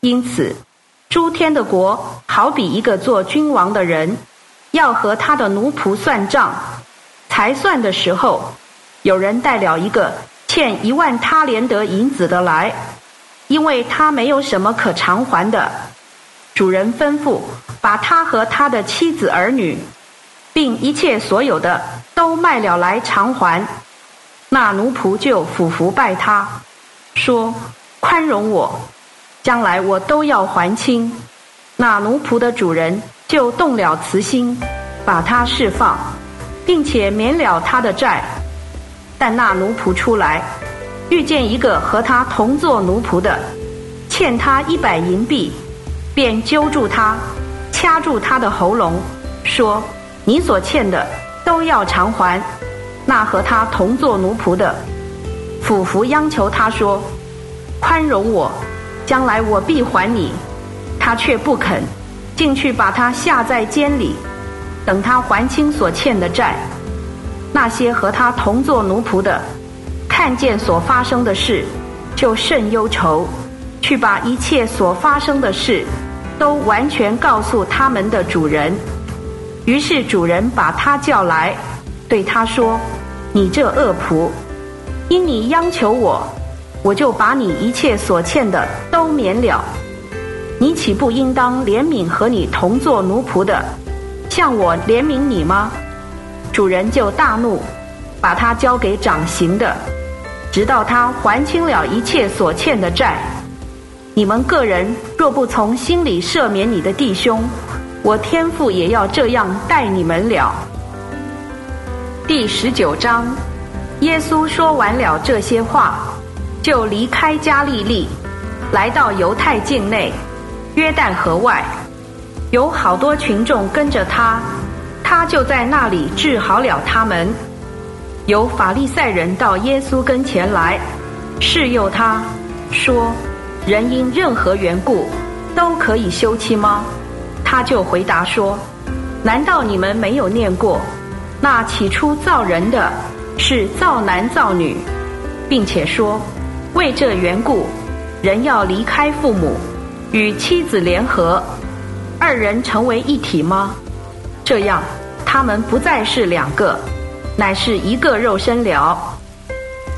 因此，诸天的国好比一个做君王的人，要和他的奴仆算账。才算的时候，有人带了一个欠一万他连得银子的来，因为他没有什么可偿还的。主人吩咐把他和他的妻子儿女，并一切所有的都卖了来偿还。那奴仆就俯伏拜他，说：“宽容我，将来我都要还清。”那奴仆的主人就动了慈心，把他释放，并且免了他的债。但那奴仆出来，遇见一个和他同做奴仆的，欠他一百银币。便揪住他，掐住他的喉咙，说：“你所欠的都要偿还。”那和他同做奴仆的，俯伏央求他说：“宽容我，将来我必还你。”他却不肯，进去把他下在监里，等他还清所欠的债。那些和他同做奴仆的，看见所发生的事，就甚忧愁，去把一切所发生的事。都完全告诉他们的主人，于是主人把他叫来，对他说：“你这恶仆，因你央求我，我就把你一切所欠的都免了。你岂不应当怜悯和你同做奴仆的，像我怜悯你吗？”主人就大怒，把他交给掌刑的，直到他还清了一切所欠的债。你们个人若不从心里赦免你的弟兄，我天父也要这样待你们了。第十九章，耶稣说完了这些话，就离开加利利，来到犹太境内，约旦河外，有好多群众跟着他，他就在那里治好了他们。有法利赛人到耶稣跟前来，试诱他说。人因任何缘故都可以休妻吗？他就回答说：“难道你们没有念过？那起初造人的是造男造女，并且说，为这缘故，人要离开父母，与妻子联合，二人成为一体吗？这样，他们不再是两个，乃是一个肉身了。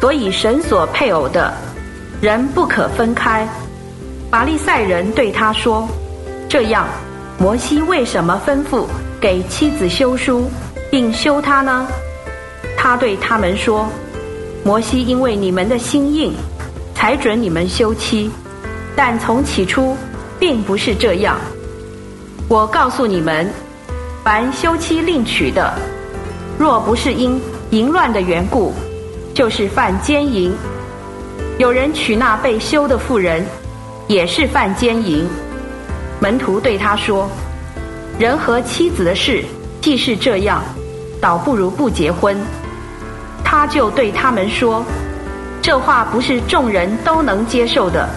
所以神所配偶的。”人不可分开。法利赛人对他说：“这样，摩西为什么吩咐给妻子休书，并休他呢？”他对他们说：“摩西因为你们的心硬，才准你们休妻，但从起初并不是这样。我告诉你们，凡休妻另娶的，若不是因淫乱的缘故，就是犯奸淫。”有人娶那被休的妇人，也是犯奸淫。门徒对他说：“人和妻子的事，既是这样，倒不如不结婚。”他就对他们说：“这话不是众人都能接受的，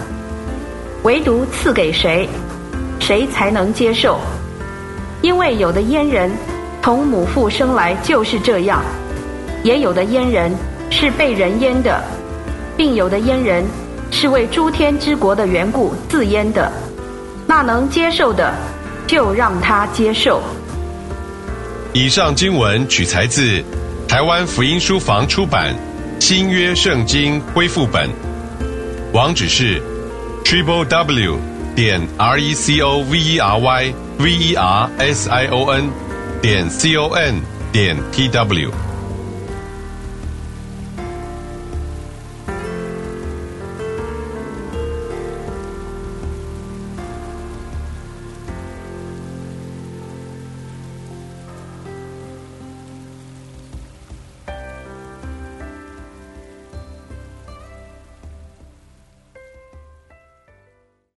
唯独赐给谁，谁才能接受。因为有的阉人从母腹生来就是这样，也有的阉人是被人阉的。”并有的阉人是为诸天之国的缘故自阉的，那能接受的，就让他接受。以上经文取材自台湾福音书房出版新约圣经恢复本，网址是 triple w 点 r e c o v e r y v e r s i o n 点 c o n 点 t w。